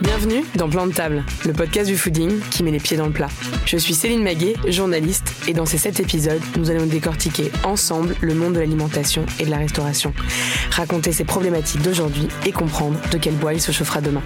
Bienvenue dans Plan de table, le podcast du fooding qui met les pieds dans le plat. Je suis Céline Maguet, journaliste, et dans ces sept épisodes, nous allons décortiquer ensemble le monde de l'alimentation et de la restauration, raconter ses problématiques d'aujourd'hui et comprendre de quel bois il se chauffera demain.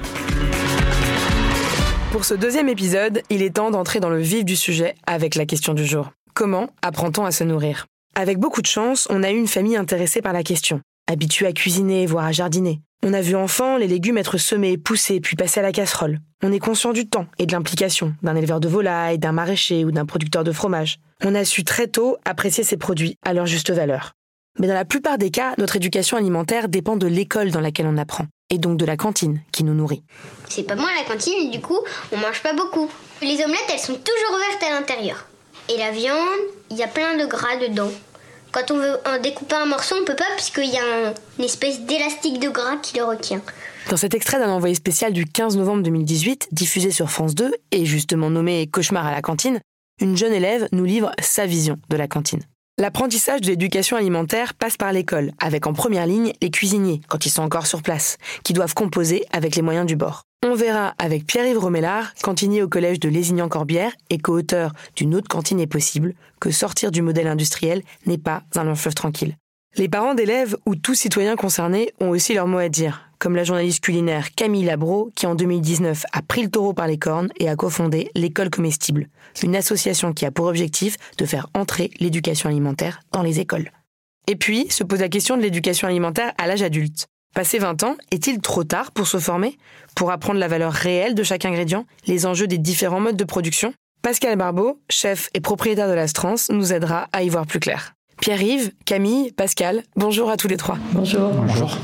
Pour ce deuxième épisode, il est temps d'entrer dans le vif du sujet avec la question du jour. Comment apprend-on à se nourrir? Avec beaucoup de chance, on a eu une famille intéressée par la question, habituée à cuisiner, voire à jardiner. On a vu enfant les légumes être semés, poussés, puis passés à la casserole. On est conscient du temps et de l'implication d'un éleveur de volailles, d'un maraîcher ou d'un producteur de fromage. On a su très tôt apprécier ces produits à leur juste valeur. Mais dans la plupart des cas, notre éducation alimentaire dépend de l'école dans laquelle on apprend, et donc de la cantine qui nous nourrit. C'est pas à la cantine, du coup, on mange pas beaucoup. Les omelettes, elles sont toujours ouvertes à l'intérieur. Et la viande, il y a plein de gras dedans. Quand on veut en découper un morceau, on peut pas puisqu'il y a un- une espèce d'élastique de gras qui le retient. Dans cet extrait d'un envoyé spécial du 15 novembre 2018, diffusé sur France 2 et justement nommé Cauchemar à la cantine, une jeune élève nous livre sa vision de la cantine. L'apprentissage de l'éducation alimentaire passe par l'école, avec en première ligne les cuisiniers, quand ils sont encore sur place, qui doivent composer avec les moyens du bord. On verra avec Pierre-Yves Romellard, cantinier au collège de Lézignan-Corbière et co-auteur d'une autre cantine est possible, que sortir du modèle industriel n'est pas un long fleuve tranquille. Les parents d'élèves ou tous citoyens concernés ont aussi leur mot à dire, comme la journaliste culinaire Camille Labro qui en 2019 a pris le taureau par les cornes et a cofondé l'école comestible, une association qui a pour objectif de faire entrer l'éducation alimentaire dans les écoles. Et puis se pose la question de l'éducation alimentaire à l'âge adulte. Passé 20 ans, est-il trop tard pour se former, pour apprendre la valeur réelle de chaque ingrédient, les enjeux des différents modes de production? Pascal Barbeau, chef et propriétaire de l'Astrance, nous aidera à y voir plus clair. Pierre-Yves, Camille, Pascal, bonjour à tous les trois. Bonjour. Bonjour.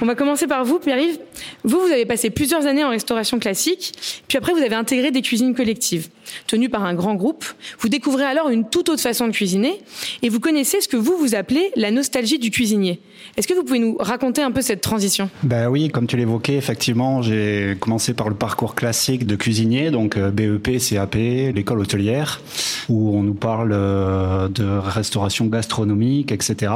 On va commencer par vous, Pierre-Yves. Vous, vous avez passé plusieurs années en restauration classique, puis après vous avez intégré des cuisines collectives, tenues par un grand groupe. Vous découvrez alors une toute autre façon de cuisiner, et vous connaissez ce que vous, vous appelez la nostalgie du cuisinier. Est-ce que vous pouvez nous raconter un peu cette transition? Ben oui, comme tu l'évoquais, effectivement, j'ai commencé par le parcours classique de cuisinier, donc euh, BEP, CAP, l'école hôtelière, où on nous parle euh, de restauration gastronomique, etc.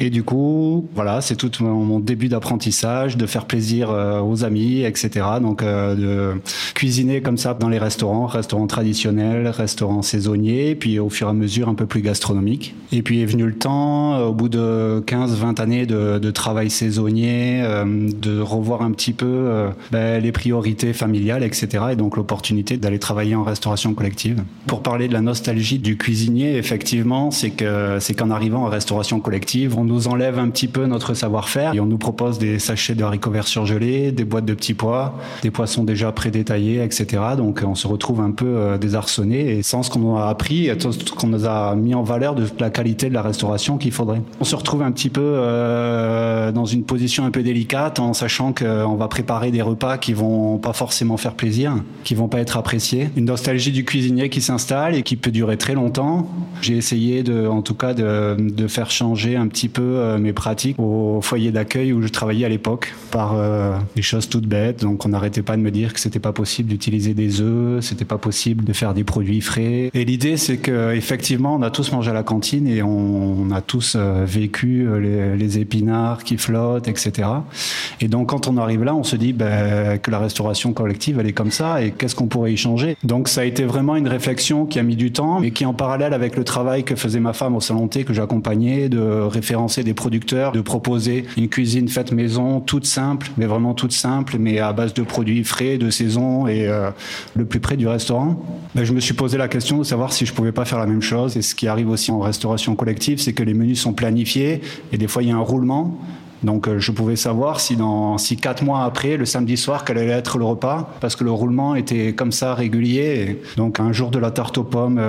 Et du coup, voilà, c'est tout mon début d'apprentissage, de faire plaisir euh, aux amis, etc. Donc euh, de cuisiner comme ça dans les restaurants, restaurants traditionnels, restaurants saisonniers, puis au fur et à mesure un peu plus gastronomique. Et puis est venu le temps, euh, au bout de 15-20 années de, travail saisonnier, euh, de revoir un petit peu euh, ben, les priorités familiales, etc. Et donc l'opportunité d'aller travailler en restauration collective. Pour parler de la nostalgie du cuisinier, effectivement, c'est que c'est qu'en arrivant en restauration collective, on nous enlève un petit peu notre savoir-faire et on nous propose des sachets de haricots verts surgelés, des boîtes de petits pois, des poissons déjà prédétaillés, etc. Donc on se retrouve un peu euh, désarçonné et sans ce qu'on a appris, et ce qu'on nous a mis en valeur de la qualité de la restauration qu'il faudrait. On se retrouve un petit peu euh, dans une position un peu délicate en sachant qu'on va préparer des repas qui vont pas forcément faire plaisir, qui vont pas être appréciés. Une nostalgie du cuisinier qui s'installe et qui peut durer très longtemps. J'ai essayé de, en tout cas, de, faire changer un petit peu euh, mes pratiques au foyer d'accueil où je travaillais à l'époque par euh, des choses toutes bêtes. Donc on n'arrêtait pas de me dire que c'était pas possible d'utiliser des œufs, c'était pas possible de faire des produits frais. Et l'idée c'est que effectivement on a tous mangé à la cantine et on, a tous euh, vécu euh, les, épinards qui flottent, etc. Et donc quand on arrive là, on se dit ben, que la restauration collective elle est comme ça et qu'est-ce qu'on pourrait y changer? Donc ça a été vraiment une réflexion qui a mis du temps, mais qui en parallèle avec le travail que faisait ma femme au salon thé que j'accompagnais, de référencer des producteurs, de proposer une cuisine faite maison, toute simple, mais vraiment toute simple, mais à base de produits frais, de saison et euh, le plus près du restaurant. Ben, je me suis posé la question de savoir si je pouvais pas faire la même chose. Et ce qui arrive aussi en restauration collective, c'est que les menus sont planifiés et des fois il y a un roulement. Donc je pouvais savoir si dans si quatre mois après, le samedi soir, quel allait être le repas, parce que le roulement était comme ça régulier. donc un jour de la tarte aux pommes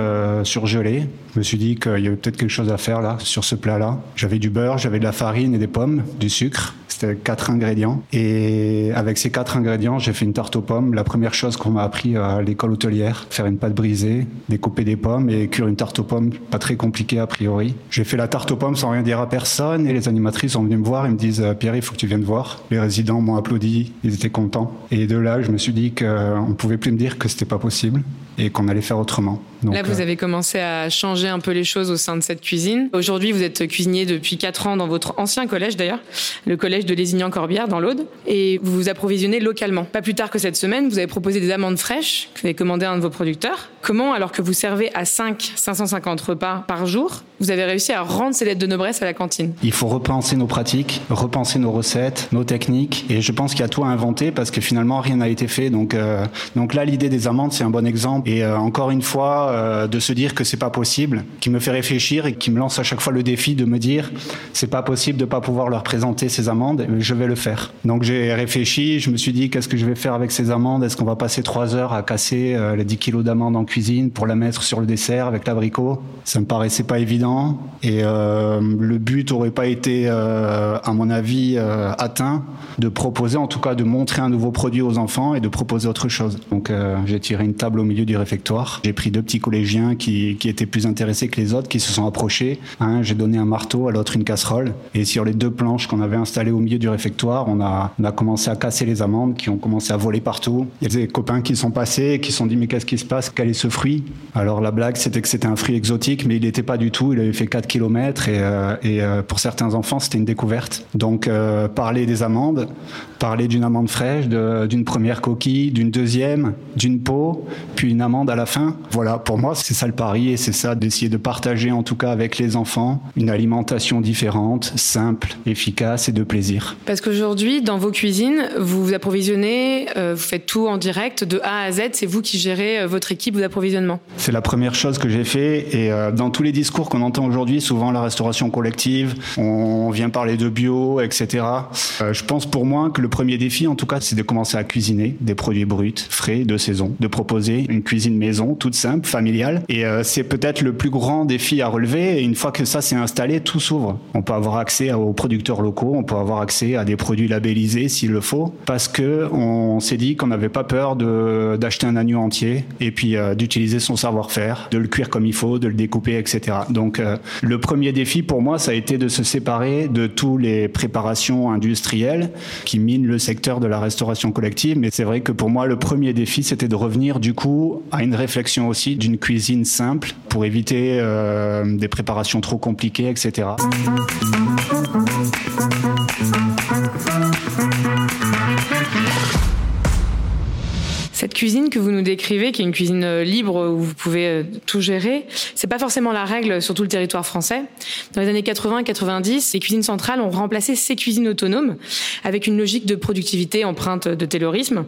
surgelée, je me suis dit qu'il y avait peut-être quelque chose à faire là sur ce plat-là. J'avais du beurre, j'avais de la farine et des pommes, du sucre. C'était quatre ingrédients. Et avec ces quatre ingrédients, j'ai fait une tarte aux pommes. La première chose qu'on m'a appris à l'école hôtelière, faire une pâte brisée, découper des pommes et cuire une tarte aux pommes, pas très compliqué a priori. J'ai fait la tarte aux pommes sans rien dire à personne et les animatrices sont venues me voir et me disent euh, Pierre, il faut que tu viennes voir. Les résidents m'ont applaudi, ils étaient contents. Et de là, je me suis dit qu'on ne pouvait plus me dire que c'était pas possible et qu'on allait faire autrement. là, vous euh, avez commencé à changer un peu les choses au sein de cette cuisine. Aujourd'hui, vous êtes cuisinier depuis 4 ans dans votre ancien collège d'ailleurs, le collège de Lézignan-Corbière dans l'Aude, et vous vous approvisionnez localement. Pas plus tard que cette semaine, vous avez proposé des amandes fraîches que vous avez commandées à un de vos producteurs. Comment, alors que vous servez à 5 550 repas par jour, vous avez réussi à rendre ces lettres de noblesse à la cantine? Il faut repenser nos pratiques, repenser nos recettes, nos techniques, et je pense qu'il y a tout à inventer parce que finalement rien n'a été fait. Donc, euh, donc là, l'idée des amandes, c'est un bon exemple. Et euh, encore une fois, euh, de se dire que c'est pas possible, qui me fait réfléchir et qui me lance à chaque fois le défi de me dire c'est pas possible de pas pouvoir leur présenter ces amandes, je vais le faire. Donc j'ai réfléchi, je me suis dit qu'est-ce que je vais faire avec ces amandes Est-ce qu'on va passer trois heures à casser les 10 kilos d'amandes en cuisine pour la mettre sur le dessert avec l'abricot? Ça me paraissait pas évident et le but aurait pas été, à mon avis, atteint de proposer, en tout cas de montrer un nouveau produit aux enfants et de proposer autre chose. Donc j'ai tiré une table au milieu du réfectoire. J'ai pris deux petits collégiens qui, étaient plus intéressés que les autres, qui se sont approchés. Un, j'ai donné un marteau, à l'autre une casserole. Et sur les deux planches qu'on avait installées au milieu du réfectoire, on a, commencé à casser les amandes qui ont commencé à voler partout. Il y a des copains qui sont passés et qui se sont dit mais qu'est-ce qui se passe? Quel est ce fruit? Alors la blague c'était que c'était un fruit exotique, mais il n'était pas du tout. Il avait fait 4 km et, euh, euh, pour certains enfants c'était une découverte. Donc euh, parler des amandes, parler d'une amande fraîche, d'une première coquille, d'une deuxième, d'une peau, puis une amande à la fin. Voilà, pour moi, c'est ça le pari et c'est ça d'essayer de partager en tout cas avec les enfants une alimentation différente, simple, efficace et de plaisir. Parce qu'aujourd'hui, dans vos cuisines, vous vous approvisionnez, euh, vous faites tout en direct de A à Z, c'est vous qui gérez euh, votre équipe d'approvisionnement. C'est la première chose que j'ai fait et euh, dans tous les discours qu'on entend aujourd'hui, souvent la restauration collective, on vient parler de bio, etc. je pense pour moi que le premier défi, en tout cas, c'est de commencer à cuisiner des produits bruts, frais, de saison, de proposer une cuisine maison toute simple, familiale. Et euh, c'est peut-être le plus grand défi à relever. Et une fois que ça s'est installé, tout s'ouvre. On peut avoir accès aux producteurs locaux, on peut avoir accès à des produits labellisés s'il le faut, parce que on s'est dit qu'on n'avait pas peur d'acheter un agneau entier et puis euh, d'utiliser son savoir-faire, de le cuire comme il faut, de le découper, etc. Donc euh, le premier défi pour moi, ça a été de se séparer de tous les préparations industrielles qui minent le secteur de la restauration collective. Mais c'est vrai que pour moi, le premier défi, c'était de revenir du coup à une réflexion aussi d'une cuisine simple pour éviter euh, des préparations trop compliquées, etc. Cette cuisine que vous nous décrivez, qui est une cuisine euh, libre où vous pouvez euh, tout gérer, c'est pas forcément la règle sur tout le territoire français. Dans les années 80 et 90, les cuisines centrales ont remplacé ces cuisines autonomes avec une logique de productivité empreinte de taylorisme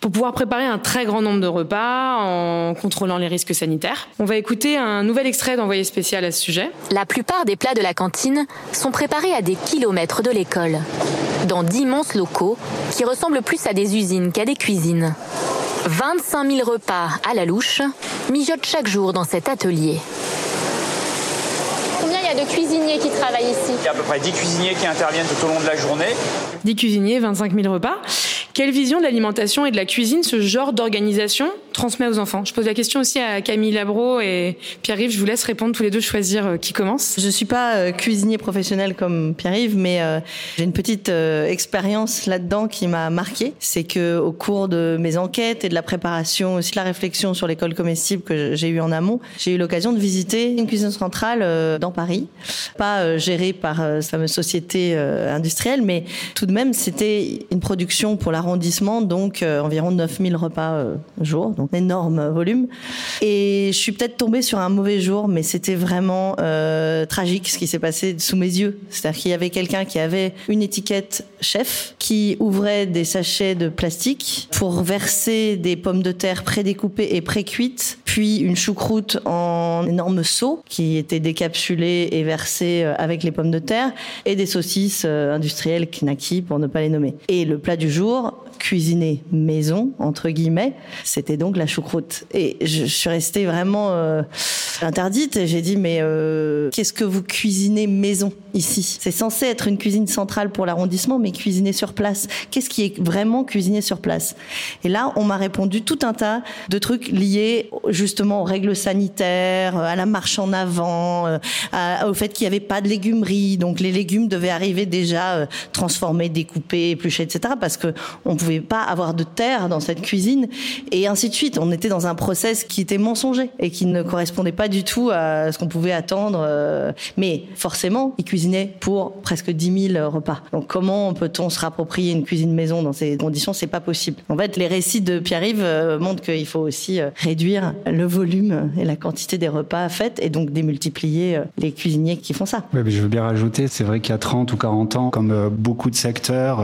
pour pouvoir préparer un très grand nombre de repas en contrôlant les risques sanitaires. On va écouter un nouvel extrait d'envoyé spécial à ce sujet. La plupart des plats de la cantine sont préparés à des kilomètres de l'école, dans d'immenses locaux qui ressemblent plus à des usines qu'à des cuisines. 25 000 repas à la louche mijotent chaque jour dans cet atelier. Combien il y a de cuisiniers qui travaillent ici? Il y a à peu près 10 cuisiniers qui interviennent tout au long de la journée. 10 cuisiniers, 25 000 repas. Quelle vision de l'alimentation et de la cuisine ce genre d'organisation transmet aux enfants? Je pose la question aussi à Camille Labro et Pierre-Yves. Je vous laisse répondre tous les deux, choisir euh, qui commence. Je suis pas euh, cuisinier professionnel comme Pierre-Yves, mais euh, j'ai une petite expérience là-dedans qui m'a marqué. C'est que au cours de mes enquêtes et de la préparation, aussi de la réflexion sur l'école comestible que j'ai eu en amont, j'ai eu l'occasion de visiter une cuisine centrale dans Paris, pas gérée par cette fameuse société industrielle, mais tout de même c'était une production pour la donc euh, environ 9000 repas euh, jour, donc énorme volume. Et je suis peut-être tombée sur un mauvais jour, mais c'était vraiment euh, tragique ce qui s'est passé sous mes yeux. C'est-à-dire qu'il y avait quelqu'un qui avait une étiquette chef, qui ouvrait des sachets de plastique pour verser des pommes de terre prédécoupées et pré-cuites, puis une choucroute en énorme seau qui était décapsulée et versée euh, avec les pommes de terre, et des saucisses euh, industrielles knacky pour ne pas les nommer. Et le plat du jour, cuisiné maison entre guillemets, c'était donc la choucroute. Et je, suis restée vraiment euh, interdite. Et j'ai dit mais euh, qu'est-ce que vous cuisinez maison ici? C'est censé être une cuisine centrale pour l'arrondissement, mais cuisiner sur place. Qu'est-ce qui est vraiment cuisiné sur place? Et là, on m'a répondu tout un tas de trucs liés justement aux règles sanitaires, à la marche en avant, euh, au fait qu'il n'y avait pas de légumerie, donc les légumes devaient arriver déjà transformés, découpés, épluchés, etc. Parce que pouvait pas avoir de terre dans cette cuisine et ainsi de suite. On était dans un process qui était mensonger et qui ne correspondait pas du tout à ce qu'on pouvait attendre. Euh, mais forcément, ils cuisinaient pour presque 10 000 repas. Donc comment peut-on se rapproprier une cuisine maison dans ces conditions? C'est pas possible. En fait, les récits de Pierre-Yves euh, montrent qu'il faut aussi euh, réduire le volume et la quantité des repas faits et donc démultiplier les cuisiniers qui font ça. Je veux bien rajouter, c'est vrai qu'il y a 30 ou 40 ans, comme beaucoup de secteurs,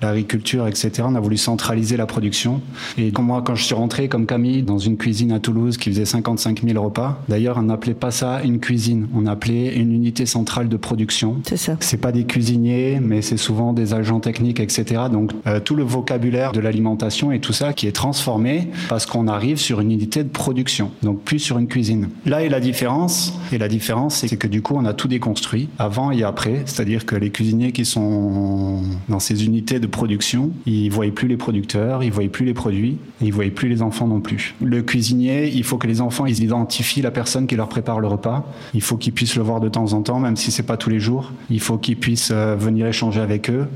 l'agriculture, etc., a voulu centraliser la production. Et moi, quand je suis rentré comme Camille dans une cuisine à Toulouse qui faisait 55 000 repas, d'ailleurs, on n'appelait pas ça une cuisine, on appelait une unité centrale de production. C'est ça. C'est pas des cuisiniers, mais c'est souvent des agents techniques, etc. Donc euh, tout le vocabulaire de l'alimentation et tout ça qui est transformé parce qu'on arrive sur une unité de production, donc plus sur une cuisine. Là est la différence, et la différence c'est que du coup on a tout déconstruit avant et après, c'est-à-dire que les cuisiniers qui sont dans ces unités de production, ils voyaient plus les producteurs, ils voyaient plus les produits, et ils voyaient plus les enfants non plus. Le cuisinier, il faut que les enfants ils identifient la personne qui leur prépare le repas. Il faut qu'ils puissent le voir de temps en temps, même si c'est pas tous les jours. Il faut qu'ils puissent euh, venir échanger avec eux.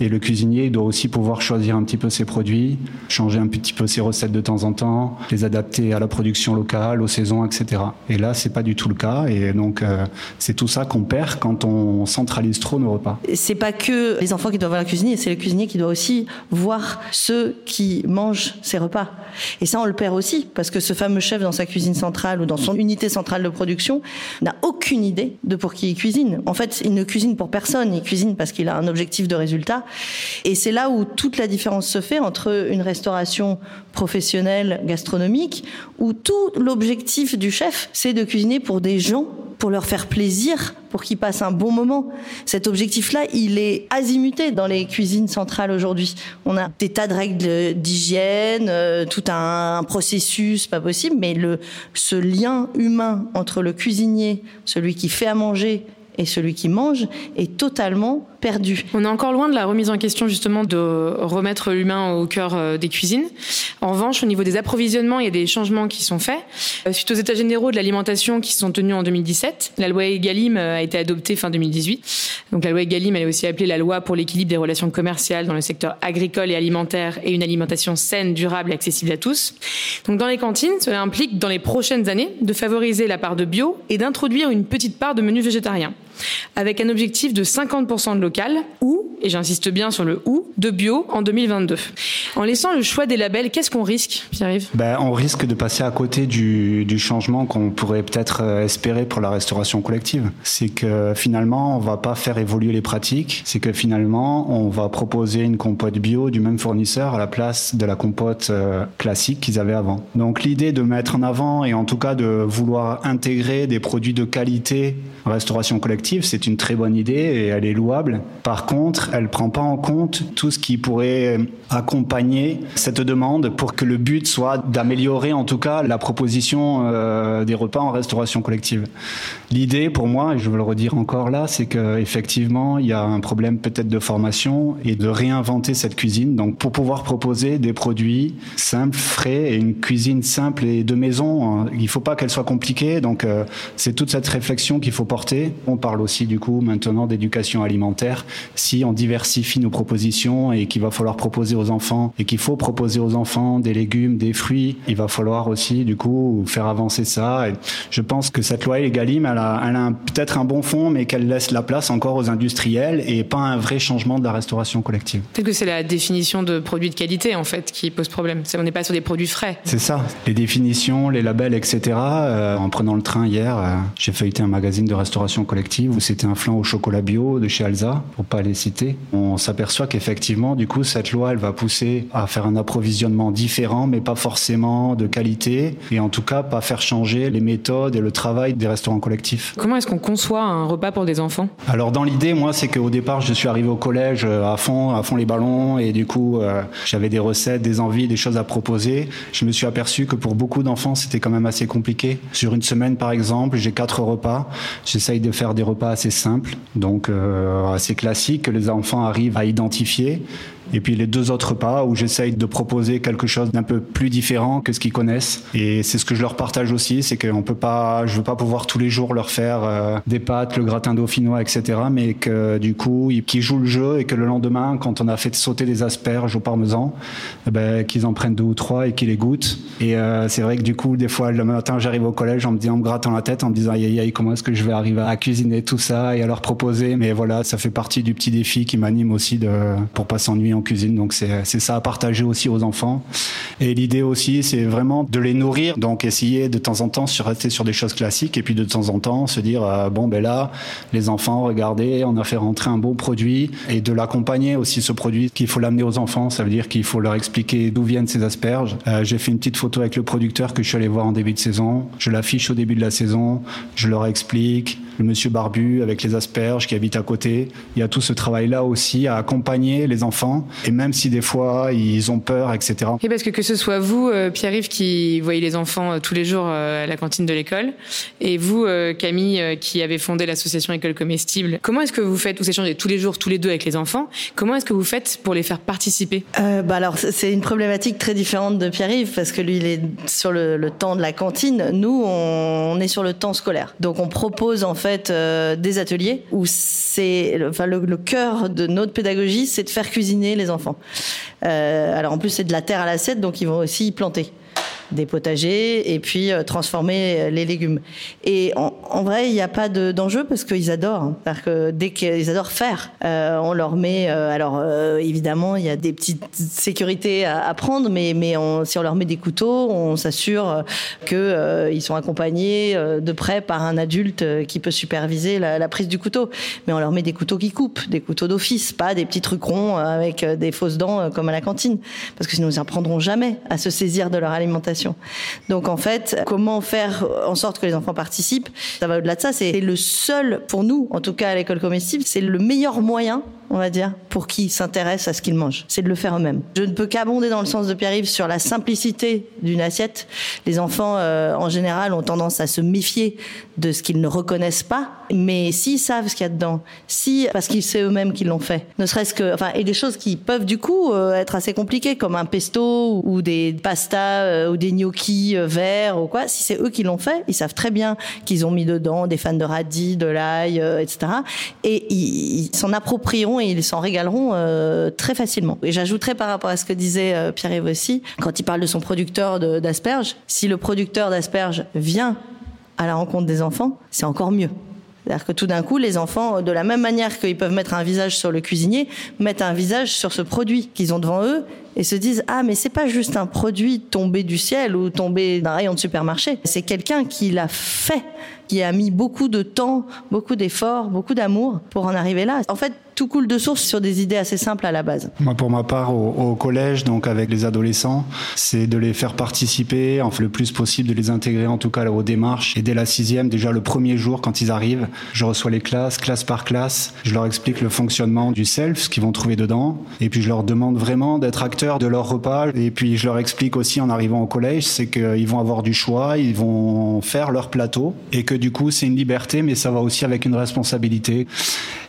Et le cuisinier, il doit aussi pouvoir choisir un petit peu ses produits, changer un petit peu ses recettes de temps en temps, les adapter à la production locale, aux saisons, etc. Et là, c'est pas du tout le cas. Et donc, euh, c'est tout ça qu'on perd quand on centralise trop nos repas. C'est pas que les enfants qui doivent voir le cuisinier, c'est le cuisinier qui doit aussi voir ceux qui mangent ses repas. Et ça, on le perd aussi, parce que ce fameux chef dans sa cuisine centrale ou dans son unité centrale de production n'a aucune idée de pour qui il cuisine. En fait, il ne cuisine pour personne, il cuisine parce qu'il a un objectif de résultat. Et c'est là où toute la différence se fait entre une restauration professionnelle gastronomique, où tout l'objectif du chef, c'est de cuisiner pour des gens pour leur faire plaisir, pour qu'ils passent un bon moment. Cet objectif-là, il est azimuté dans les cuisines centrales aujourd'hui. On a des tas de règles d'hygiène, euh, tout un processus, pas possible, mais le, ce lien humain entre le cuisinier, celui qui fait à manger, et celui qui mange est totalement perdu. On est encore loin de la remise en question justement de remettre l'humain au cœur euh, des cuisines. En revanche, au niveau des approvisionnements, il y a des changements qui sont faits. Euh, suite aux états généraux de l'alimentation qui sont tenus en 2017, la loi Egalim euh, a été adoptée fin 2018. Donc la loi Egalim, elle est aussi appelée la loi pour l'équilibre des relations commerciales dans le secteur agricole et alimentaire et une alimentation saine, durable et accessible à tous. Donc dans les cantines, cela implique dans les prochaines années de favoriser la part de bio et d'introduire une petite part de menus végétariens avec un objectif de 50% de local ou, et j'insiste bien sur le ou, de bio en 2022. En laissant le choix des labels, qu'est-ce qu'on risque, Pierre-Yves? Ben, On risque de passer à côté du, changement qu'on pourrait peut-être euh, espérer pour la restauration collective. C'est que finalement, on va pas faire évoluer les pratiques, c'est que finalement, on va proposer une compote bio du même fournisseur à la place de la compote euh, classique qu'ils avaient avant. Donc l'idée de mettre en avant et en tout cas de vouloir intégrer des produits de qualité restauration collective, c'est une très bonne idée et elle est louable. Par contre, elle prend pas en compte tout ce qui pourrait accompagner cette demande pour que le but soit d'améliorer en tout cas la proposition euh, des repas en restauration collective. L'idée pour moi, et je veux le redire encore là, c'est qu'effectivement, il y a un problème peut-être de formation et de réinventer cette cuisine. Donc pour pouvoir proposer des produits simples, frais et une cuisine simple et de maison, hein, il faut pas qu'elle soit compliquée. Donc euh, c'est toute cette réflexion qu'il faut porter. On parle parle aussi du coup maintenant d'éducation alimentaire. Si on diversifie nos propositions et qu'il va falloir proposer aux enfants et qu'il faut proposer aux enfants des légumes, des fruits, il va falloir aussi du coup faire avancer ça. Et je pense que cette loi Egalim, elle a, elle a peut-être un bon fond, mais qu'elle laisse la place encore aux industriels et pas un vrai changement de la restauration collective. Peut-être que c'est la définition de produits de qualité en fait qui pose problème. On n'est pas sur des produits frais. C'est ça. Les définitions, les labels, etc. Euh, en prenant le train hier, euh, j'ai feuilleté un magazine de restauration collective c'était un flan au chocolat bio de chez Alza, pour pas les citer. On s'aperçoit qu'effectivement, du coup, cette loi, elle va pousser à faire un approvisionnement différent, mais pas forcément de qualité, et en tout cas pas faire changer les méthodes et le travail des restaurants collectifs. Comment est-ce qu'on conçoit un repas pour des enfants? Alors dans l'idée, moi, c'est qu'au départ, je suis arrivé au collège euh, à fond, à fond les ballons, et du coup, j'avais des recettes, des envies, des choses à proposer. Je me suis aperçu que pour beaucoup d'enfants, c'était quand même assez compliqué. Sur une semaine, par exemple, j'ai quatre repas. J'essaye de faire des repas assez simples, donc euh, assez classiques, que les enfants arrivent à identifier. Et puis les deux autres pas où j'essaye de proposer quelque chose d'un peu plus différent que ce qu'ils connaissent. Et c'est ce que je leur partage aussi, c'est qu'on peut pas, je veux pas pouvoir tous les jours leur faire euh, des pâtes, le gratin dauphinois, etc. Mais que du coup, qu'ils jouent le jeu et que le lendemain, quand on a fait sauter des asperges au parmesan, eh ben, qu'ils en prennent deux ou trois et qu'ils les goûtent. Et euh, c'est vrai que du coup, des fois, le matin, j'arrive au collège en me disant, en me grattant la tête, en me disant, aïe, aïe, comment est-ce que je vais arriver à cuisiner tout ça et à leur proposer? Mais voilà, ça fait partie du petit défi qui m'anime aussi de, pour pas s'ennuyer cuisine. Donc c'est ça à partager aussi aux enfants. Et l'idée aussi, c'est vraiment de les nourrir. Donc essayer de temps en temps de rester sur des choses classiques et puis de temps en temps se dire euh, bon ben là, les enfants, regardez, on a fait rentrer un bon produit et de l'accompagner aussi ce produit qu'il faut l'amener aux enfants. Ça veut dire qu'il faut leur expliquer d'où viennent ces asperges. Euh, j'ai fait une petite photo avec le producteur que je suis allé voir en début de saison. Je l'affiche au début de la saison. Je leur explique le monsieur barbu avec les asperges qui habite à côté. Il y a tout ce travail-là aussi à accompagner les enfants. Et même si des fois ils ont peur, etc. Et parce que que ce soit vous, euh, Pierre-Yves, qui voyez les enfants euh, tous les jours euh, à la cantine de l'école, et vous, Camille, qui avez fondé l'association École Comestible, comment est-ce que vous faites, vous échangez tous les jours, tous les deux avec les enfants, comment est-ce que vous faites pour les faire participer? Bah Alors, c'est une problématique très différente de Pierre-Yves, parce que lui, il est sur le, le temps de la cantine. Nous, on, on, est sur le temps scolaire. Donc, on propose en fait euh, des ateliers où c'est, enfin, le, le, cœur de notre pédagogie, c'est de faire cuisiner les enfants. Euh, alors en plus, c'est de la terre à l'assiette, donc ils vont aussi y planter des potagers et puis euh, transformer euh, les légumes. Et en, vrai, il n'y a pas d'enjeu parce qu'ils adorent. Hein. Parce que dès qu'ils adorent faire, euh, on leur met. Alors évidemment, il y a des petites sécurités à, prendre, mais mais si on leur met des couteaux, on s'assure que ils sont accompagnés de près par un adulte qui peut superviser la, la, prise du couteau. Mais on leur met des couteaux qui coupent, des couteaux d'office, pas des petits trucs ronds avec des fausses dents comme à la cantine, parce que sinon ils n'apprendront jamais à se saisir de leur alimentation. Donc en fait, comment faire en sorte que les enfants participent Ça va au-delà de ça. C'est le seul, pour nous, en tout cas à l'école comestible, c'est le meilleur moyen on va dire, pour qui s'intéresse à ce qu'ils mangent. C'est de le faire eux-mêmes. Je ne peux qu'abonder dans le sens de Pierre-Yves sur la simplicité d'une assiette. Les enfants, euh, en général, ont tendance à se méfier de ce qu'ils ne reconnaissent pas, mais s'ils savent ce qu'il y a dedans, si parce qu'ils savent eux-mêmes qu'ils l'ont fait, ne serait-ce que, enfin, et des choses qui peuvent du coup euh, être assez compliquées, comme un pesto ou des pastas euh, ou des gnocchis euh, verts ou quoi. Si c'est eux qui l'ont fait, ils savent très bien qu'ils ont mis dedans des fans de radis, de l'ail, euh, etc. Et ils s'en approprieront et ils s'en régaleront euh, très facilement. Et j'ajouterais par rapport à ce que disait euh, Pierre-Yves quand il parle de son producteur d'asperges, si le producteur d'asperges vient à la rencontre des enfants, c'est encore mieux. C'est-à-dire que tout d'un coup, les enfants, de la même manière qu'ils peuvent mettre un visage sur le cuisinier, mettent un visage sur ce produit qu'ils ont devant eux et se disent ah mais c'est pas juste un produit tombé du ciel ou tombé d'un rayon de supermarché, c'est quelqu'un qui l'a fait, qui a mis beaucoup de temps, beaucoup d'efforts, beaucoup d'amour pour en arriver là. En fait, tout coule de source sur des idées assez simples à la base. Moi, pour ma part, au, au collège, donc avec les adolescents, c'est de les faire participer, enfin le plus possible, de les intégrer en tout cas aux démarches. Et dès la sixième, déjà le premier jour, quand ils arrivent, je reçois les classes, classe par classe, je leur explique le fonctionnement du self, ce qu'ils vont trouver dedans, et puis je leur demande vraiment d'être acteurs de leur repas. Et puis je leur explique aussi en arrivant au collège, c'est qu'ils vont avoir du choix, ils vont faire leur plateau, et que du coup c'est une liberté, mais ça va aussi avec une responsabilité.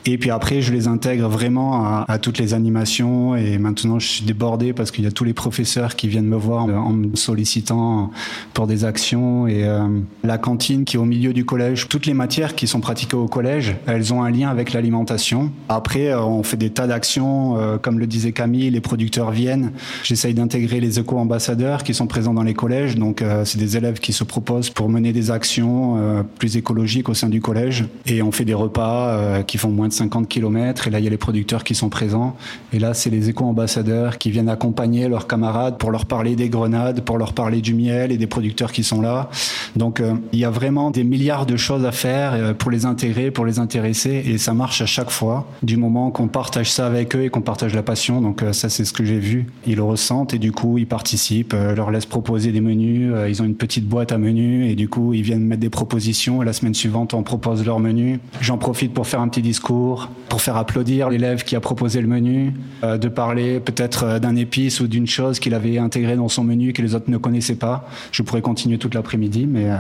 Et puis après, je les intègre vraiment à, toutes les animations. Et maintenant, je suis débordé parce qu'il y a tous les professeurs qui viennent me voir en me sollicitant pour des actions. Et euh, la cantine qui est au milieu du collège, toutes les matières qui sont pratiquées au collège, elles ont un lien avec l'alimentation. Après, euh, on fait des tas d'actions, euh, comme le disait Camille, les producteurs viennent. J'essaye d'intégrer les éco-ambassadeurs qui sont présents dans les collèges. Donc, c'est des élèves qui se proposent pour mener des actions plus écologiques au sein du collège. Et on fait des repas qui font moins de 50 km. Et là, il y a les producteurs qui sont présents. Et là, c'est les éco-ambassadeurs qui viennent accompagner leurs camarades pour leur parler des grenades, pour leur parler du miel et des producteurs qui sont là. Donc, euh, il y a vraiment des milliards de choses à faire euh, pour les intégrer, pour les intéresser. Et ça marche à chaque fois, du moment qu'on partage ça avec eux et qu'on partage la passion. Donc, euh, ça, c'est ce que j'ai vu. Ils le ressentent et du coup, ils participent, leur laisse proposer des menus. Ils ont une petite boîte à menus et du coup, ils viennent mettre des propositions. Et la semaine suivante, on propose leur menu. J'en profite pour faire un petit discours, pour faire applaudir l'élève qui a proposé le menu, euh, de parler peut-être euh, d'un épice ou d'une chose qu'il avait intégré dans son menu que les autres ne connaissaient pas. Je pourrais continuer toute l'après-midi, mais euh,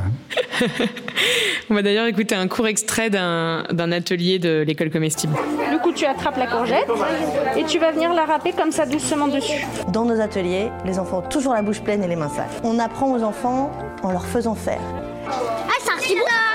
On va d'ailleurs écouter un court extrait d'un d'un atelier de l'école comestible. Du coup, tu attrapes la courgette et tu vas venir la râper comme ça doucement dessus. Dans nos ateliers, les enfants ont toujours la bouche pleine et les mains sales. On apprend aux enfants en leur faisant faire. Ah, bout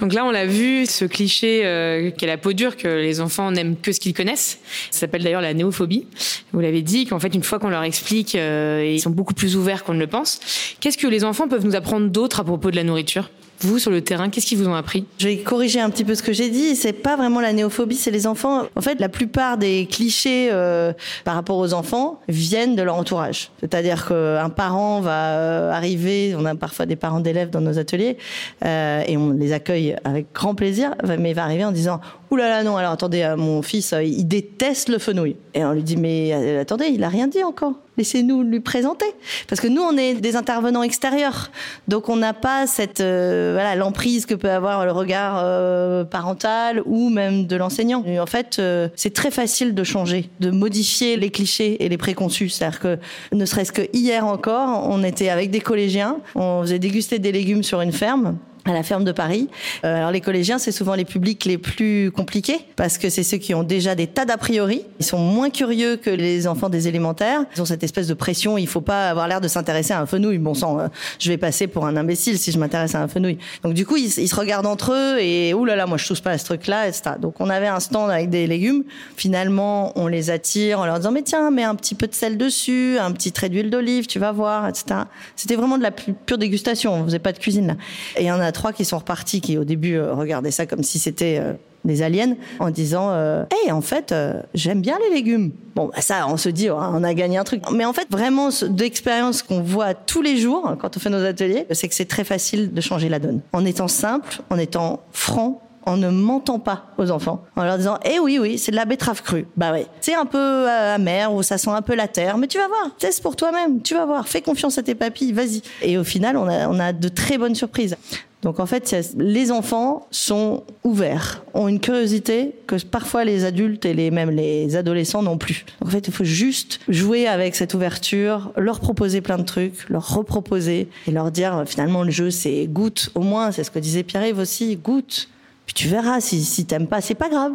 Donc là, on l'a vu, ce cliché euh, qu'est la peau dure, que les enfants n'aiment que ce qu'ils connaissent. Ça s'appelle d'ailleurs la néophobie. Vous l'avez dit, qu'en fait, une fois qu'on leur explique, euh, ils sont beaucoup plus ouverts qu'on ne le pense. Qu'est-ce que les enfants peuvent nous apprendre d'autre à propos de la nourriture? Vous, sur le terrain, qu'est-ce qu'ils vous ont appris? Je vais corriger un petit peu ce que j'ai dit. C'est pas vraiment la néophobie, c'est les enfants. En fait, la plupart des clichés euh, par rapport aux enfants viennent de leur entourage. C'est-à-dire qu'un parent va euh, arriver, on a parfois des parents d'élèves dans nos ateliers, euh, et on les accueille avec grand plaisir, mais va arriver en disant Ouh là là, non, alors attendez, euh, mon fils, euh, il déteste le fenouil. Et on lui dit Mais attendez, il a rien dit encore. Laissez-nous lui présenter. Parce que nous, on est des intervenants extérieurs. Donc, on n'a pas cette, euh, voilà, l'emprise que peut avoir le regard euh, parental ou même de l'enseignant. En fait, euh, c'est très facile de changer, de modifier les clichés et les préconçus. C'est-à-dire que, ne serait-ce que hier encore, on était avec des collégiens, on faisait déguster des légumes sur une ferme à la ferme de Paris. Euh, alors les collégiens, c'est souvent les publics les plus compliqués parce que c'est ceux qui ont déjà des tas d'a priori. Ils sont moins curieux que les enfants des élémentaires. Ils ont cette espèce de pression. Il faut pas avoir l'air de s'intéresser à un fenouil. Bon sang, euh, je vais passer pour un imbécile si je m'intéresse à un fenouil. Donc du coup, ils, se regardent entre eux et ouh là là, moi je touche pas à ce truc-là, etc. Donc on avait un stand avec des légumes. Finalement, on les attire en leur disant mais tiens, mets un petit peu de sel dessus, un petit trait d'huile d'olive, tu vas voir, etc. C'était vraiment de la pu- pure dégustation. On faisait pas de cuisine là. Et en a trois qui sont repartis qui au début euh, regardaient ça comme si c'était euh, des aliens en disant euh, hey en fait euh, j'aime bien les légumes bon bah, ça on se dit oh, on a gagné un truc mais en fait vraiment ce- d'expérience qu'on voit tous les jours quand on fait nos ateliers c'est que c'est très facile de changer la donne en étant simple en étant franc en ne mentant pas aux enfants, en leur disant Eh oui, oui, c'est de la betterave crue. Bah ouais. C'est un peu amer ou ça sent un peu la terre, mais tu vas voir, teste pour toi-même, tu vas voir, fais confiance à tes papilles, vas-y. Et au final, on a, on a de très bonnes surprises. Donc en fait, les enfants sont ouverts, ont une curiosité que parfois les adultes et les, même les adolescents n'ont plus. Donc en fait, il faut juste jouer avec cette ouverture, leur proposer plein de trucs, leur reproposer et leur dire euh, finalement le jeu c'est goûte au moins, c'est ce que disait Pierre-Yves aussi, goûte. Puis tu verras si, si t'aimes pas, c'est pas grave.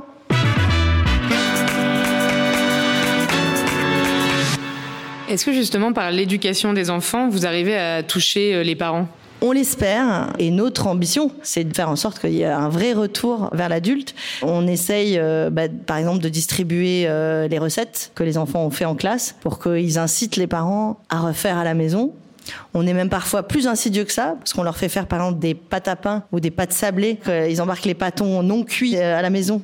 Est-ce que justement, par l'éducation des enfants, vous arrivez à toucher euh, les parents? On l'espère et notre ambition, c'est de faire en sorte qu'il y ait un vrai retour vers l'adulte. On essaye, euh, bah, par exemple, de distribuer euh, les recettes que les enfants ont fait en classe pour qu'ils incitent les parents à refaire à la maison. On est même parfois plus insidieux que ça, parce qu'on leur fait faire par exemple des pâtes à pain ou des pâtes sablées. Ils embarquent les pâtons non cuits euh, à la maison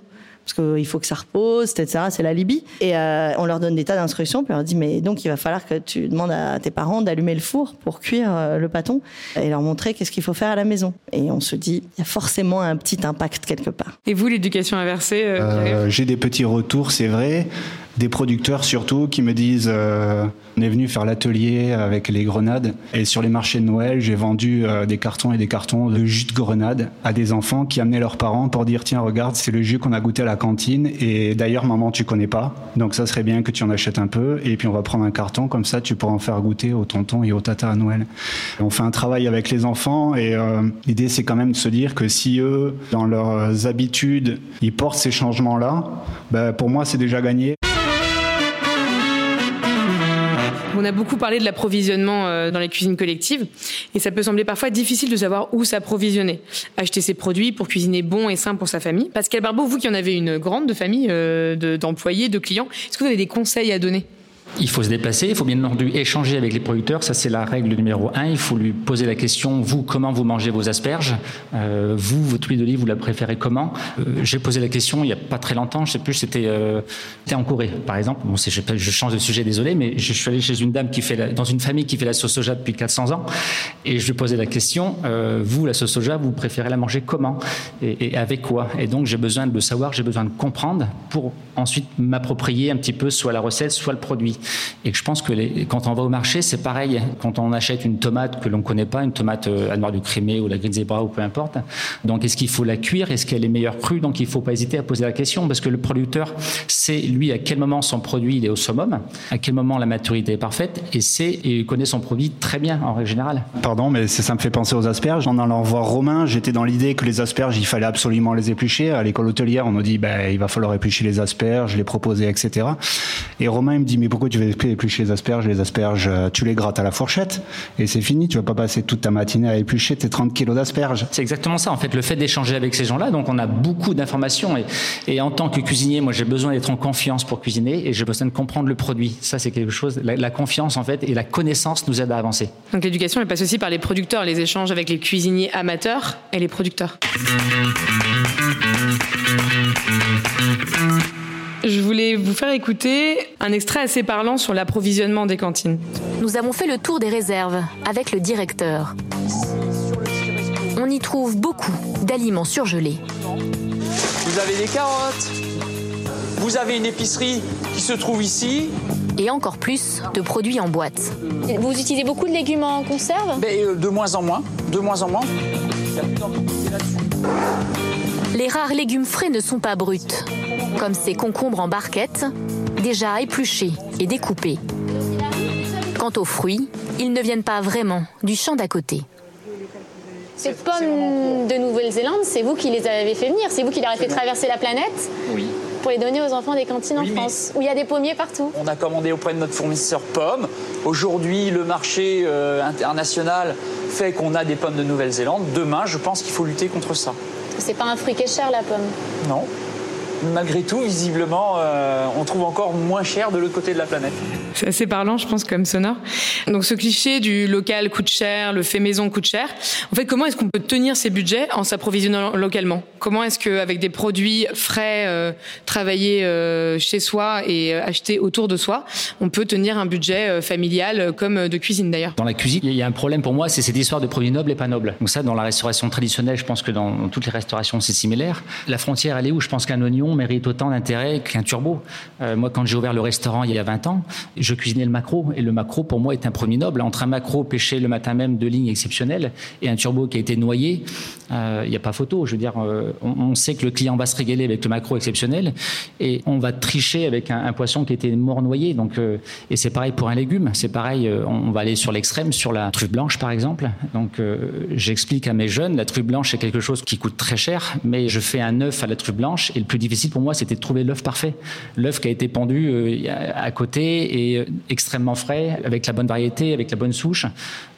parce qu'il faut que ça repose, etc. C'est la Libye. Et euh, on leur donne des tas d'instructions, puis on leur dit, mais donc il va falloir que tu demandes à tes parents d'allumer le four pour cuire euh, le pâton et leur montrer qu'est-ce qu'il faut faire à la maison. Et on se dit, il y a forcément un petit impact quelque part. Et vous, l'éducation inversée euh, Euh, J'ai des petits retours, c'est vrai, des producteurs surtout qui me disent euh, On est venu faire l'atelier avec les grenades. Et sur les marchés de Noël, j'ai vendu euh, des cartons et des cartons de jus de grenade à des enfants qui amenaient leurs parents pour dire tiens regarde c'est le jus qu'on a goûté à la cantine. Et d'ailleurs maman tu connais pas. Donc ça serait bien que tu en achètes un peu. Et puis on va prendre un carton. Comme ça tu pourras en faire goûter au tonton et au tata à Noël. On fait un travail avec les enfants. Et euh, l'idée c'est quand même de se dire que si eux dans leurs habitudes ils portent ces changements là, ben, pour moi c'est déjà gagné. On a beaucoup parlé de l'approvisionnement euh, dans les cuisines collectives et ça peut sembler parfois difficile de savoir où s'approvisionner. Acheter ses produits pour cuisiner bon et sain pour sa famille. Pascal Barbeau, vous qui en avez une grande de famille, euh, d'employés, de clients, est-ce que vous avez des conseils à donner? Il faut se déplacer, il faut bien entendu échanger avec les producteurs, ça c'est la règle numéro un. Il faut lui poser la question, vous, comment vous mangez vos asperges? Euh, Vous, votre huile d'olive, vous la préférez comment? Euh, J'ai posé la question il n'y a pas très longtemps, je sais plus, c'était euh, en Corée par exemple. Bon, je, je, change de sujet, désolé, mais je suis allé chez une dame qui fait dans une famille qui fait la sauce soja depuis 400 ans et je lui posais la question, vous, la sauce soja, vous préférez la manger comment? Et, et avec quoi? Et donc j'ai besoin de le savoir, j'ai besoin de comprendre pour ensuite m'approprier un petit peu soit la recette, soit le produit. Et je pense que les, quand on va au marché, c'est pareil. Quand on achète une tomate que l'on ne connaît pas, une tomate euh, à noir du crémé ou la green zebra ou peu importe, donc est-ce qu'il faut la cuire? Est-ce qu'elle est meilleure crue? Donc il ne faut pas hésiter à poser la question parce que le producteur sait, lui, à quel moment son produit il est au summum, à quel moment la maturité est parfaite et sait et connaît son produit très bien en règle générale. Pardon, mais ça me fait penser aux asperges. En allant voir Romain, j'étais dans l'idée que les asperges, il fallait absolument les éplucher. À l'école hôtelière, on nous dit, ben, il va falloir éplucher les asperges, les proposer, etc. Et Romain, il me dit, mais pourquoi tu veux éplucher les asperges Les asperges, euh, tu les grattes à la fourchette et c'est fini. Tu vas pas passer toute ta matinée à éplucher tes 30 kilos d'asperges. C'est exactement ça. En fait, le fait d'échanger avec ces gens-là, donc on a beaucoup d'informations et, et, en tant que cuisinier, moi j'ai besoin d'être en confiance pour cuisiner et j'ai besoin de comprendre le produit. Ça, c'est quelque chose. La, la, confiance, en fait, et la connaissance nous aide à avancer. Donc l'éducation, elle passe aussi par les producteurs, les échanges avec les cuisiniers amateurs et les producteurs. Je voulais vous faire écouter un extrait assez parlant sur l'approvisionnement des cantines. Nous avons fait le tour des réserves avec le directeur. On y trouve beaucoup d'aliments surgelés. Vous avez des carottes. Vous avez une épicerie qui se trouve ici. Et encore plus de produits en boîte. Vous utilisez beaucoup de légumes en conserve? Mais euh, De moins en moins. De moins en moins. Les rares légumes frais ne sont pas bruts, comme ces concombres en barquette, déjà épluchés et découpés. Quant aux fruits, ils ne viennent pas vraiment du champ d'à côté. Ces pommes de Nouvelle-Zélande, c'est vous qui les avez fait venir, c'est vous qui les avez fait traverser la planète Oui. pour les donner aux enfants des cantines Oui, en France, où il y a des pommiers partout. On a commandé auprès de notre fournisseur pommes. Aujourd'hui, le marché euh, international fait qu'on a des pommes de Nouvelle-Zélande. Demain, je pense qu'il faut lutter contre ça. C'est pas un fruit qui est cher, la pomme. Non. Malgré tout, visiblement, euh, on trouve encore moins cher de l'autre côté de la planète. C'est assez parlant, je pense, comme sonore. Donc ce cliché du local coûte cher, le fait maison coûte cher. En fait, comment est-ce qu'on peut tenir ses budgets en s'approvisionnant localement? Comment est-ce qu'avec des produits frais, euh, travaillés euh, chez soi et euh, achetés autour de soi, on peut tenir un budget euh, familial euh, comme de cuisine d'ailleurs? Dans la cuisine, il y a un problème pour moi, c'est cette histoire de produits nobles et pas nobles. Donc ça, dans la restauration traditionnelle, je pense que dans, dans toutes les restaurations, c'est similaire. La frontière, elle est où? Je pense qu'un oignon mérite autant d'intérêt qu'un turbo. Euh, moi, quand j'ai ouvert le restaurant il y a 20 ans, je cuisinais le macro. Et le macro, pour moi, est un produit noble. Entre un macro pêché le matin même de ligne exceptionnelle et un turbo qui a été noyé, euh, il n'y a pas photo. Je veux dire, euh, on, sait que le client va se régaler avec le macro exceptionnel et on va tricher avec un, poisson qui était mort noyé. Donc, et c'est pareil pour un légume. C'est pareil, on va aller sur l'extrême, sur la truffe blanche, par exemple. Donc, j'explique à mes jeunes, la truffe blanche, c'est quelque chose qui coûte très cher, mais je fais un œuf à la truffe blanche et le plus difficile pour moi, c'était de trouver l'œuf parfait. L'œuf qui a été pendu euh, à côté et euh, extrêmement frais, avec la bonne variété, avec la bonne souche.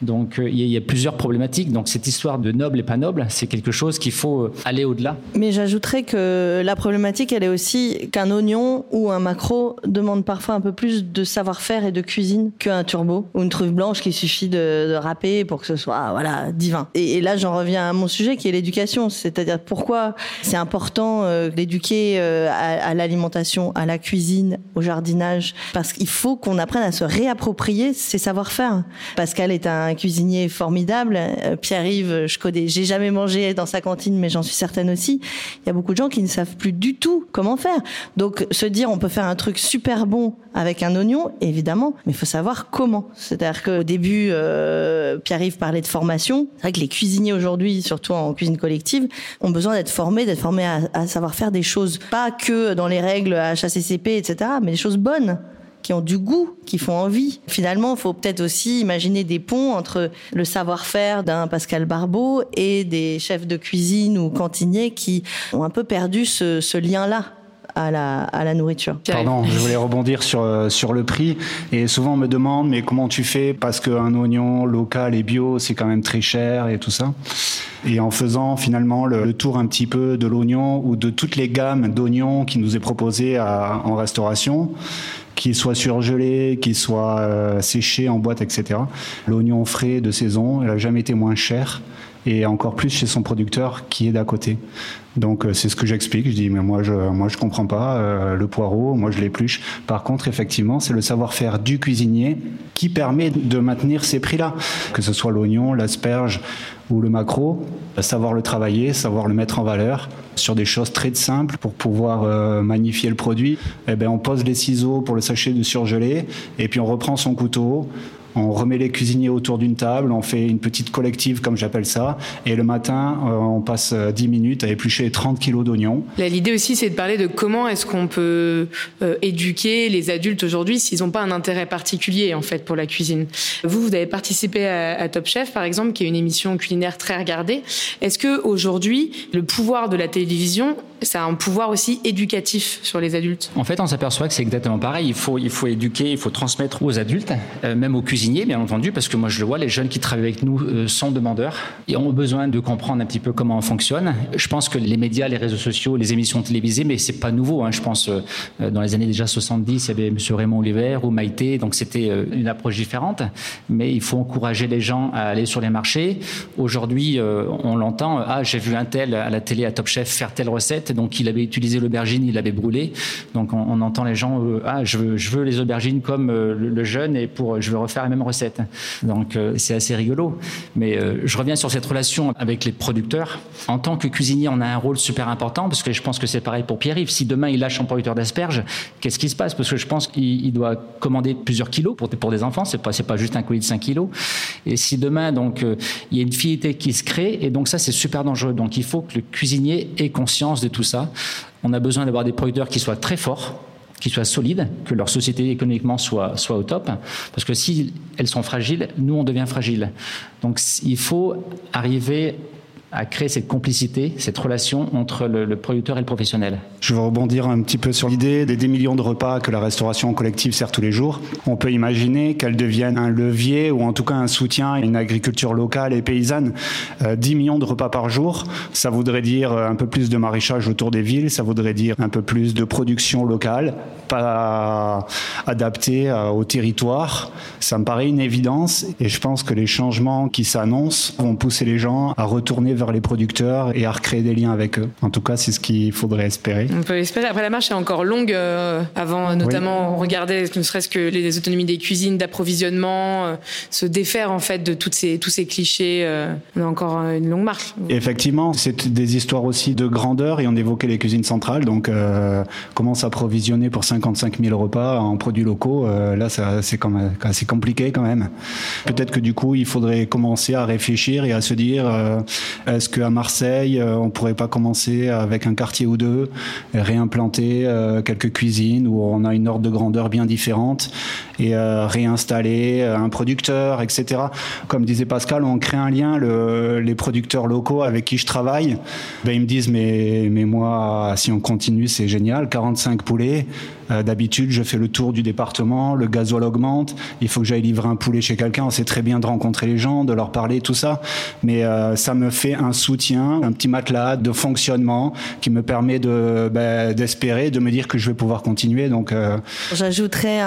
Donc, euh, il y, a- plusieurs problématiques. Donc, cette histoire de noble et pas noble, c'est quelque chose qu'il faut aller au-delà. Mais j'ajouterais que la problématique, elle est aussi qu'un oignon ou un macro demande parfois un peu plus de savoir-faire et de cuisine qu'un turbo ou une truffe blanche qu'il suffit de, râper pour que ce soit voilà divin. Et, et là, j'en reviens à mon sujet qui est l'éducation, c'est-à-dire pourquoi c'est important euh, d'éduquer liées à, l'alimentation, à la cuisine, au jardinage, parce qu'il faut qu'on apprenne à se réapproprier ces savoir-faire. Pascal est un cuisinier formidable. Pierre-Yves, je connais, j'ai jamais mangé dans sa cantine, mais j'en suis certaine aussi. Il y a beaucoup de gens qui ne savent plus du tout comment faire. Donc se dire on peut faire un truc super bon avec un oignon, évidemment, mais il faut savoir comment. C'est-à-dire qu'au début, euh, Pierre-Yves parlait de formation. C'est vrai que les cuisiniers aujourd'hui, surtout en cuisine collective, ont besoin d'être formés, d'être formés à savoir faire des choses, pas que dans les règles HACCP, etc., mais des choses bonnes qui ont du goût, qui font envie. Finalement, il faut peut-être aussi imaginer des ponts entre le savoir-faire d'un Pascal Barbeau et des chefs de cuisine ou cantiniers qui ont un peu perdu ce, ce lien-là à la, à la nourriture. Pardon, je voulais rebondir sur, euh, sur le prix. Et souvent on me demande, mais comment tu fais? Parce qu'un oignon local et bio, c'est quand même très cher et tout ça. Et en faisant finalement le, tour un petit peu de l'oignon ou de toutes les gammes d'oignons qui nous est proposé à, en restauration, qu'il soit surgelé, qu'il soit euh, séché en boîte, etc. L'oignon frais de saison, il n'a jamais été moins cher et encore plus chez son producteur qui est d'à côté. Donc euh, c'est ce que j'explique. Je dis mais moi je moi je comprends pas euh, le poireau, moi je l'épluche. Par contre effectivement c'est le savoir-faire du cuisinier qui permet de maintenir ces prix-là, que ce soit l'oignon, l'asperge ou le macro, savoir le travailler, savoir le mettre en valeur sur des choses très simples pour pouvoir euh, magnifier le produit. Eh ben on pose les ciseaux pour le sachet de surgelé et puis on reprend son couteau, on remet les cuisiniers autour d'une table, on fait une petite collective comme j'appelle ça, et le matin, euh, on passe 10 euh, minutes à éplucher 30 kilos d'oignons. L'idée aussi, c'est de parler de comment est-ce qu'on peut euh, éduquer les adultes aujourd'hui s'ils n'ont pas un intérêt particulier en fait pour la cuisine. Vous, vous avez participé à, Top Chef, par exemple, qui est une émission culinaire très regardée. Est-ce que aujourd'hui, le pouvoir de la télévision, ça a un pouvoir aussi éducatif sur les adultes En fait, on s'aperçoit que c'est exactement pareil. Il faut, il faut éduquer, il faut transmettre aux adultes, même aux cuisiniers bien entendu, parce que moi je le vois, les jeunes qui travaillent avec nous euh, sont demandeurs et ont besoin de comprendre un petit peu comment on fonctionne. Je pense que les médias, les réseaux sociaux, les émissions télévisées, mais c'est pas nouveau. Hein. Je pense euh, dans les années déjà 70, il y avait M. Raymond Oliver ou Maïté, donc c'était euh, une approche différente. Mais il faut encourager les gens à aller sur les marchés. Aujourd'hui, on l'entend. Ah, j'ai vu un tel à la télé à Top Chef faire telle recette, donc il avait utilisé l'aubergine, il l'avait brûlé. Donc on, entend les gens. ah, je veux, les aubergines comme le, le jeune et pour je veux refaire même recette. Donc euh, c'est assez rigolo. Mais euh, je reviens sur cette relation avec les producteurs. En tant que cuisinier, on a un rôle super important parce que je pense que c'est pareil pour Pierre-Yves. Si demain il lâche un producteur d'asperges, qu'est-ce qui se passe? Parce que je pense qu'il doit commander plusieurs kilos pour, des enfants. C'est pas pas juste un colis de 5 kilos. Et si demain donc euh, il y a une fidélité qui se crée, et donc ça c'est super dangereux. Donc il faut que le cuisinier ait conscience de tout ça. On a besoin d'avoir des producteurs qui soient très forts qui soient solides, que leur société économiquement soit, au top. Parce que si elles sont fragiles, nous, on devient fragile. Donc il faut arriver à créer cette complicité, cette relation entre le, producteur et le professionnel. Je vais rebondir un petit peu sur l'idée des, des millions de repas que la restauration collective sert tous les jours. On peut imaginer qu'elle devienne un levier ou en tout cas un soutien à une agriculture locale et paysanne. 10 euh, millions de repas par jour, ça voudrait dire un peu plus de maraîchage autour des villes, ça voudrait dire un peu plus de production locale, pas adaptée euh, au territoire. Ça me paraît une évidence et je pense que les changements qui s'annoncent vont pousser les gens à retourner vers les producteurs et à recréer des liens avec eux. En tout cas, c'est ce qu'il faudrait espérer. On peut espérer. Après, la marche est encore longue. Euh, avant, notamment, on regardait ne serait-ce que les autonomies des cuisines, d'approvisionnement, euh, se défaire en fait de toutes ces, tous ces clichés. Euh, on a encore une longue marche. Effectivement, c'est des histoires aussi de grandeur et on évoquait les cuisines centrales. Donc, comment s'approvisionner pour 55 000 repas en produits locaux Là, c'est quand même assez compliqué quand même. Peut-être que du coup, il faudrait commencer à réfléchir et à se dire est-ce qu'à Marseille, euh, on pourrait pas commencer avec un quartier ou deux, réimplanter euh, quelques cuisines où on a une ordre de grandeur bien différente et euh, réinstaller un producteur, etc. Comme disait Pascal, on crée un lien. les producteurs locaux avec qui je travaille, ben, ils me disent mais moi, si on continue, c'est génial. 45 poulets. Euh, d'habitude, je fais le tour du département, le gasoil augmente, il faut que j'aille livrer un poulet chez quelqu'un. C'est très bien de rencontrer les gens, de leur parler, tout ça, mais euh, ça me fait un soutien, un petit matelas de fonctionnement qui me permet de ben, d'espérer, de me dire que je vais pouvoir continuer. Donc, euh, j'ajouterais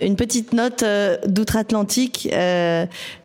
une petite note d'outre-Atlantique.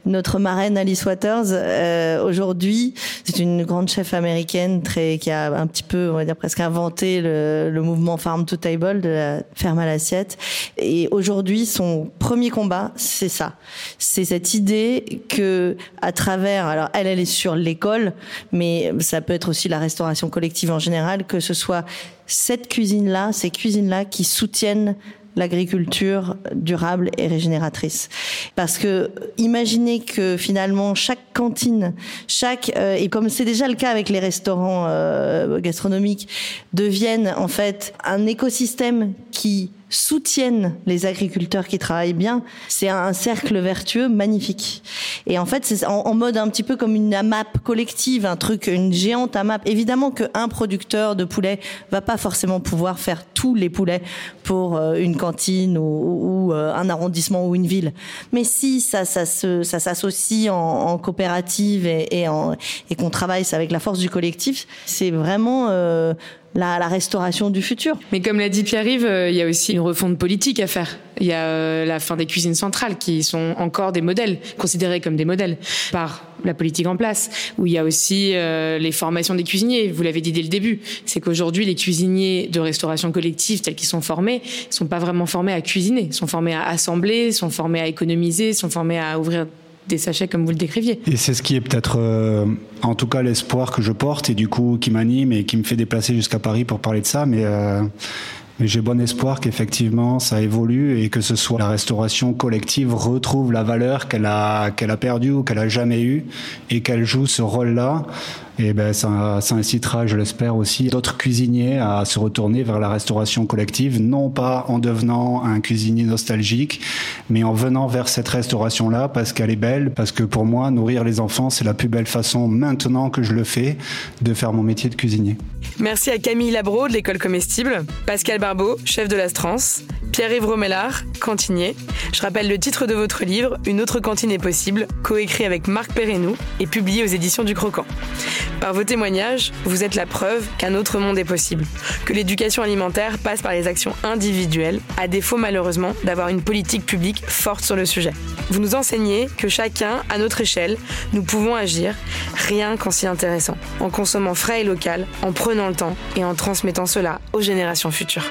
notre marraine Alice Waters, aujourd'hui, c'est une grande chef américaine très qui a un petit peu, on va dire presque inventé le, le mouvement Farm to Table de la ferme à l'assiette. Et aujourd'hui, son premier combat, c'est ça. C'est cette idée que, à travers, alors elle, elle est sur l'école, mais ça peut être aussi la restauration collective en général, que ce soit cette cuisine-là, ces cuisines-là qui soutiennent l'agriculture durable et régénératrice. Parce que imaginez que finalement chaque cantine, chaque euh, et comme c'est déjà le cas avec les restaurants euh, gastronomiques, deviennent en fait un écosystème qui soutiennent les agriculteurs qui travaillent bien, c'est un cercle vertueux magnifique. Et en fait, c'est en, mode un petit peu comme une AMAP collective, un truc, une géante AMAP. Évidemment qu'un producteur de poulet va pas forcément pouvoir faire tous les poulets pour euh, une cantine ou, euh, un arrondissement ou une ville. Mais si ça, s'associe en, coopérative et qu'on travaille avec la force du collectif, c'est vraiment euh, la, restauration du futur. Mais comme l'a dit Pierre-Yves, euh, il y a aussi une refonte politique à faire. Il y a euh, la fin des cuisines centrales qui sont encore des modèles, considérés comme des modèles par la politique en place, où il y a aussi euh, les formations des cuisiniers. Vous l'avez dit dès le début, c'est qu'aujourd'hui les cuisiniers de restauration collective tels qu'ils sont formés, sont pas vraiment formés à cuisiner, sont formés à assembler, sont formés à économiser, sont formés à ouvrir des sachets comme vous le décriviez. Et c'est ce qui est peut-être, euh, en tout cas, l'espoir que je porte et du coup qui m'anime et qui me fait déplacer jusqu'à Paris pour parler de ça. Mais, euh, mais j'ai bon espoir qu'effectivement ça évolue et que ce soit la restauration collective retrouve la valeur qu'elle a, qu'elle a perdue ou qu'elle a jamais eue et qu'elle joue ce rôle-là et ben ça, incitera, je l'espère aussi, d'autres cuisiniers à se retourner vers la restauration collective, non pas en devenant un cuisinier nostalgique, mais en venant vers cette restauration-là parce qu'elle est belle, parce que pour moi, nourrir les enfants, c'est la plus belle façon, maintenant que je le fais, de faire mon métier de cuisinier. Merci à Camille Labro de l'école comestible, Pascal Barbeau, chef de l'Astrance, Pierre-Yves Romellard, cantinier. Je rappelle le titre de votre livre, Une autre cantine est possible, coécrit avec Marc Perrenou et publié aux éditions du Croquant. Par vos témoignages, vous êtes la preuve qu'un autre monde est possible, que l'éducation alimentaire passe par les actions individuelles, à défaut malheureusement d'avoir une politique publique forte sur le sujet. Vous nous enseignez que chacun, à notre échelle, nous pouvons agir, rien qu'en s'y intéressant, en consommant frais et local, en prenant le temps et en transmettant cela aux générations futures.